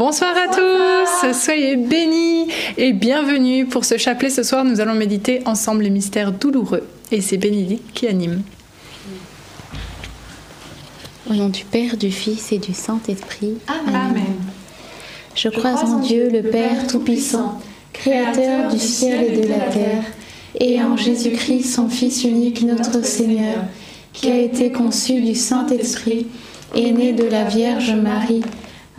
Bonsoir à tous, soyez bénis et bienvenue pour ce chapelet. Ce soir, nous allons méditer ensemble les mystères douloureux et c'est Bénédicte qui anime. Au nom du Père, du Fils et du Saint-Esprit. Amen. Je crois en Dieu, le Père Tout-Puissant, Créateur du ciel et de la terre, et en Jésus-Christ, son Fils unique, notre Seigneur, qui a été conçu du Saint-Esprit, et né de la Vierge Marie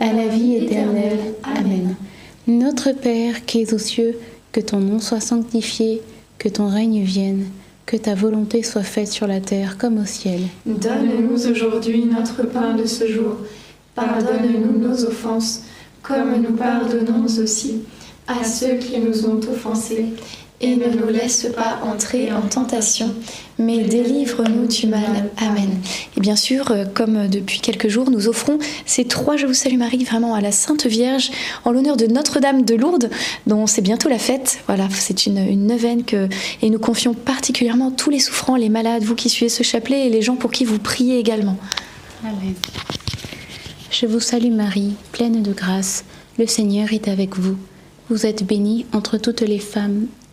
à la vie éternelle. Amen. Notre Père qui es aux cieux, que ton nom soit sanctifié, que ton règne vienne, que ta volonté soit faite sur la terre comme au ciel. Donne-nous aujourd'hui notre pain de ce jour. Pardonne-nous nos offenses, comme nous pardonnons aussi à ceux qui nous ont offensés et ne nous laisse pas entrer en tentation, mais délivre-nous du mal. Amen. Et bien sûr, euh, comme depuis quelques jours, nous offrons ces trois Je vous salue Marie vraiment à la Sainte Vierge en l'honneur de Notre-Dame de Lourdes, dont c'est bientôt la fête. Voilà, c'est une, une neuvaine que et nous confions particulièrement tous les souffrants, les malades, vous qui suivez ce chapelet et les gens pour qui vous priez également. Amen. Je vous salue Marie, pleine de grâce. Le Seigneur est avec vous. Vous êtes bénie entre toutes les femmes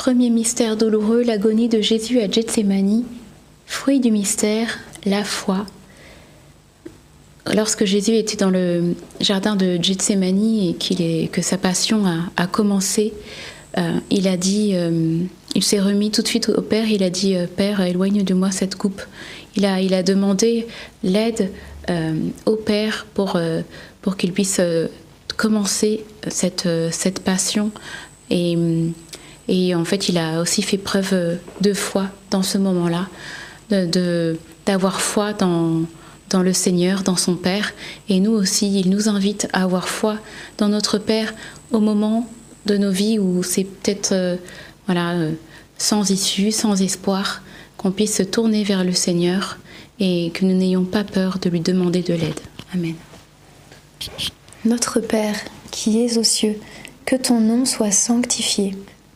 Premier mystère douloureux, l'agonie de Jésus à Gethsémani. Fruit du mystère, la foi. Lorsque Jésus était dans le jardin de Gethsémani et est, que sa passion a, commencé, euh, il a dit, euh, il s'est remis tout de suite au Père, il a dit euh, Père, éloigne de moi cette coupe. Il a, demandé l'aide au Père pour, qu'il puisse commencer cette, cette passion. Et, et en fait, il a aussi fait preuve de foi dans ce moment-là, d'avoir de, d'avoir foi dans, dans le Seigneur, dans son Père. Et nous aussi, il nous invite à avoir foi dans notre Père au moment de nos vies où c'est peut-être euh, voilà, euh, sans issue, sans espoir, qu'on puisse se tourner vers le Seigneur et que nous n'ayons pas peur de lui demander de l'aide. Amen. Notre Père, qui es aux cieux, que ton nom soit sanctifié,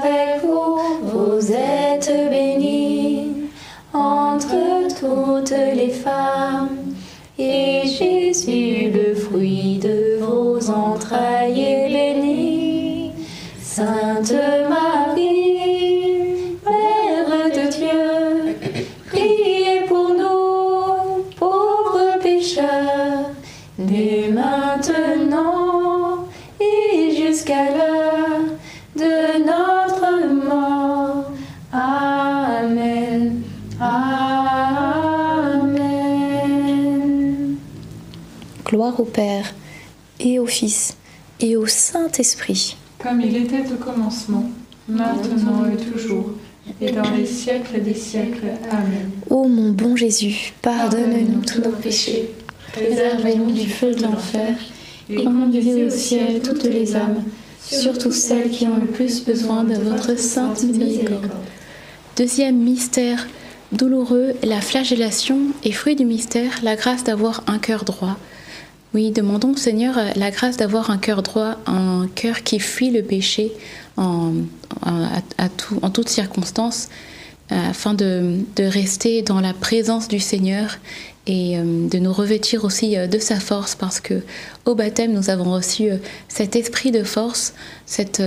vous, les femmes, et Jésus, Gloire au Père, et au Fils, et au Saint-Esprit. Comme il était au commencement, maintenant et toujours, et dans les siècles des siècles. Amen. Ô mon bon Jésus, pardonne-nous tous nos péchés, préservez-nous du feu de l'enfer, et conduisez au ciel toutes les âmes, surtout celles qui ont le plus besoin de votre sainte miséricorde. Deuxième mystère douloureux, la flagellation et fruit du mystère, la grâce d'avoir un cœur droit. Oui, demandons au Seigneur la grâce d'avoir un cœur droit, un cœur qui fuit le péché en, toutes circonstances, afin de, rester dans la présence du Seigneur et euh, de nous revêtir aussi euh, de sa force, parce que au baptême nous avons reçu euh, cet esprit de force, cet,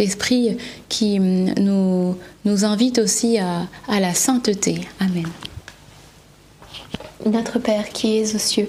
esprit qui nous, nous invite aussi à, à la sainteté. Amen. Notre Père qui es aux cieux,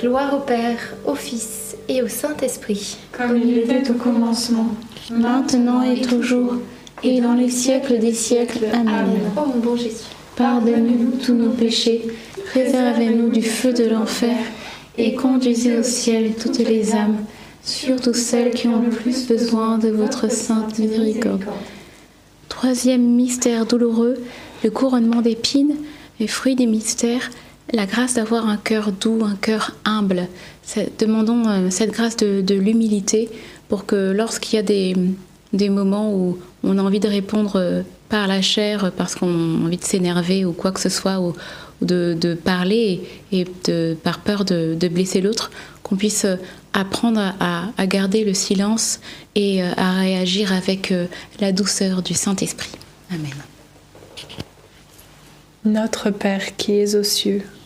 Gloire au Père, au Fils et au Saint-Esprit. Comme il était au commencement, maintenant et toujours, et dans les siècles des siècles. Amen. Ô mon bon Jésus, Pardonnez-nous tous nos péchés, préservez-nous du feu de l'enfer, et conduisez au ciel toutes les âmes, surtout celles qui ont le plus besoin de votre sainte miséricorde. Troisième mystère douloureux, le couronnement d'épines, le fruit des mystères, la grâce d'avoir un cœur doux, un cœur humble. Demandons euh, cette grâce de, l'humilité pour que lorsqu'il y a des, des moments où on a envie de répondre euh, par la chair, parce qu'on a envie de s'énerver ou quoi que ce soit, ou, de, de parler et, et de, par peur de, de blesser l'autre, qu'on puisse euh, apprendre à, à garder le silence et à réagir avec la douceur du Saint-Esprit. Amen. Notre Père qui es aux cieux,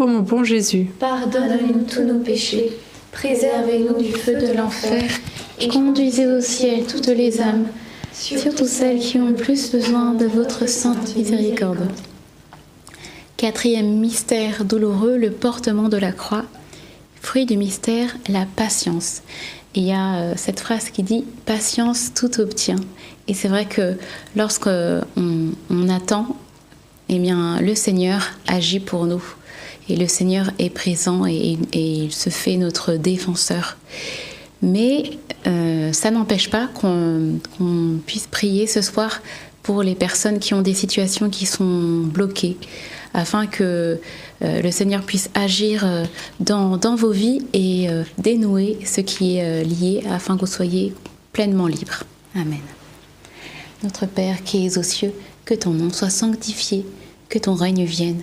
Ô mon bon Jésus, Pardonne-nous tous nos péchés, préservez-nous du feu de l'enfer, et Conduisez au ciel toutes les âmes, surtout celles qui ont le plus besoin de votre sainte miséricorde. Quatrième mystère douloureux, le portement de la croix. Fruit du mystère, la patience. Il y a euh, cette phrase qui dit patience tout obtient. Et c'est vrai que lorsque on, attend, eh bien le Seigneur agit pour nous. Et le Seigneur est présent et, il se fait notre défenseur. Mais euh, ça n'empêche pas qu'on puisse prier ce soir pour les personnes qui ont des situations qui sont bloquées, afin que euh, le Seigneur puisse agir euh, dans, dans vos vies et dénouer ce qui est lié, afin que vous soyez pleinement libres. Amen. Notre Père qui es aux cieux, que ton nom soit sanctifié, que ton règne vienne,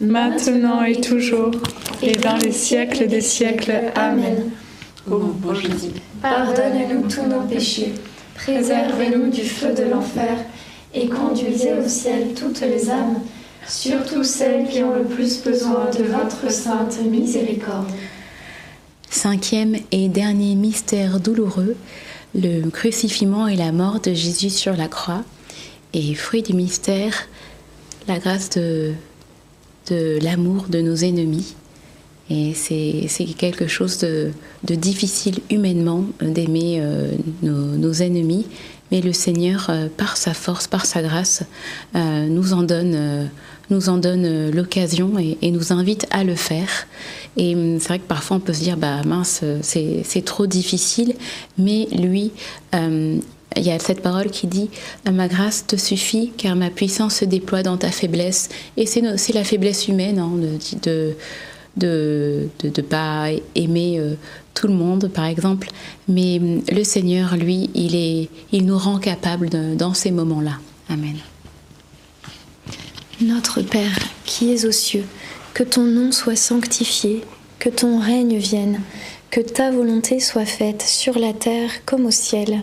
Maintenant et toujours, et dans les siècles des siècles. Amen. Ô mon bon Jésus, pardonne-nous tous nos péchés, préservez-nous du feu de l'enfer et conduisez au ciel toutes les âmes, surtout celles qui ont le plus besoin de votre sainte miséricorde. Cinquième et dernier mystère douloureux, le crucifixion et la mort de Jésus sur la croix. Et fruit du mystère, la grâce de, de l'amour de nos ennemis. Et c'est quelque chose de, difficile humainement d'aimer euh, nos, ennemis, mais le Seigneur, euh, par sa force, par sa grâce, euh, nous en donne, nous en donne l'occasion et, nous invite à le faire. Et hum, c'est vrai que parfois on peut se dire, bah mince, c'est trop difficile, mais lui, il y a cette parole qui dit Ma grâce te suffit car ma puissance se déploie dans ta faiblesse. Et c'est la faiblesse humaine hein, de de de, de, de pas aimer euh, tout le monde, par exemple. Mais hum, le Seigneur, lui, il, est, il nous rend capables dans ces moments-là. Amen. Notre Père, qui es aux cieux, que ton nom soit sanctifié, que ton règne vienne, que ta volonté soit faite sur la terre comme au ciel.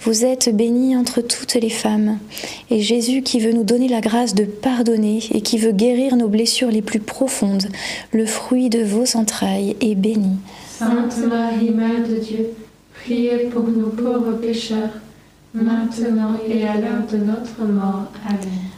Vous êtes bénie entre toutes les femmes, et Jésus qui veut nous donner la grâce de pardonner et qui veut guérir nos blessures les plus profondes, le fruit de vos entrailles est béni. Sainte Marie, Mère de Dieu, priez pour nous pauvres pécheurs, maintenant et à l'heure de notre mort. Amen.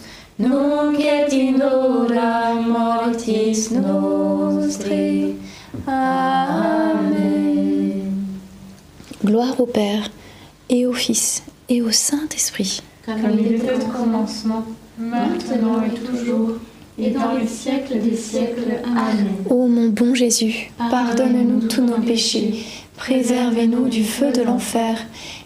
nunc et in hora mortis nostre. Amen. gloire au Père, et au Fils, et au Saint-Esprit. Comme il était au commencement, maintenant et toujours, et dans les siècles des siècles. Amen. Ô mon bon Jésus, pardonne-nous tous nos péchés, préservez-nous du feu de l'enfer,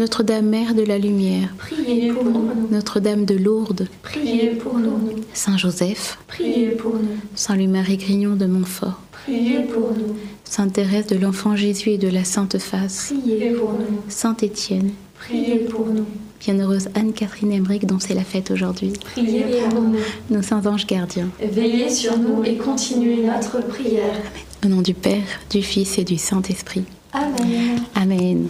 Notre-Dame Mère de la Lumière, Priez pour nous. Notre-Dame de Lourdes, Priez pour nous. Saint Joseph, Priez pour nous. Saint Louis-Marie Grignon de Montfort, Priez pour nous. Sainte Thérèse de l'Enfant Jésus et de la Sainte Face, Priez pour nous. Saint Étienne, Priez pour nous. Bienheureuse Anne-Catherine Emmerich dont c'est la fête aujourd'hui, Priez pour nous. nos saints anges gardiens. Veillez sur nous et continuez notre prière. Au nom du Père, du Fils et du Saint-Esprit. Amen. Amen.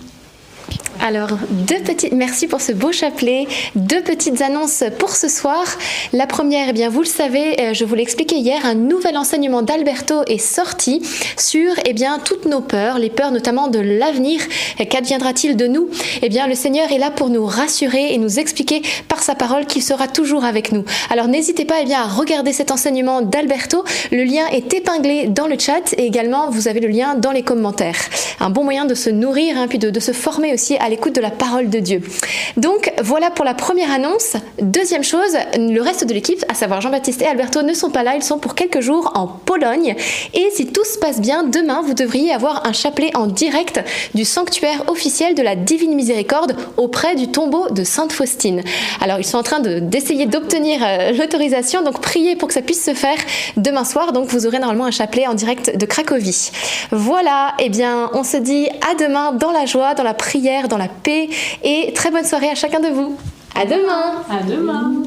Alors, deux petites, merci pour ce beau chapelet. Deux petites annonces pour ce soir. La première, eh bien, vous le savez, euh, je vous l'ai expliqué hier, un nouvel enseignement d'Alberto est sorti sur, eh bien, toutes nos peurs, les peurs notamment de l'avenir. Qu'adviendra-t-il de nous? Eh bien, le Seigneur est là pour nous rassurer et nous expliquer par sa parole qu'il sera toujours avec nous. Alors, n'hésitez pas, eh bien, à regarder cet enseignement d'Alberto. Le lien est épinglé dans le chat et également, vous avez le lien dans les commentaires. Un bon moyen de se nourrir, hein, puis de se former aussi à l'écoute de la parole de Dieu. Donc voilà pour la première annonce. Deuxième chose, le reste de l'équipe, à savoir Jean-Baptiste et Alberto, ne sont pas là. Ils sont pour quelques jours en Pologne. Et si tout se passe bien, demain, vous devriez avoir un chapelet en direct du sanctuaire officiel de la Divine Miséricorde auprès du tombeau de Sainte Faustine. Alors ils sont en train d'essayer d'obtenir euh, l'autorisation, donc priez pour que ça puisse se faire demain soir. Donc vous aurez normalement un chapelet en direct de Cracovie. Voilà, et eh bien on se dit à demain dans la joie, dans la dans la paix et très bonne soirée à chacun de vous. À demain. À demain.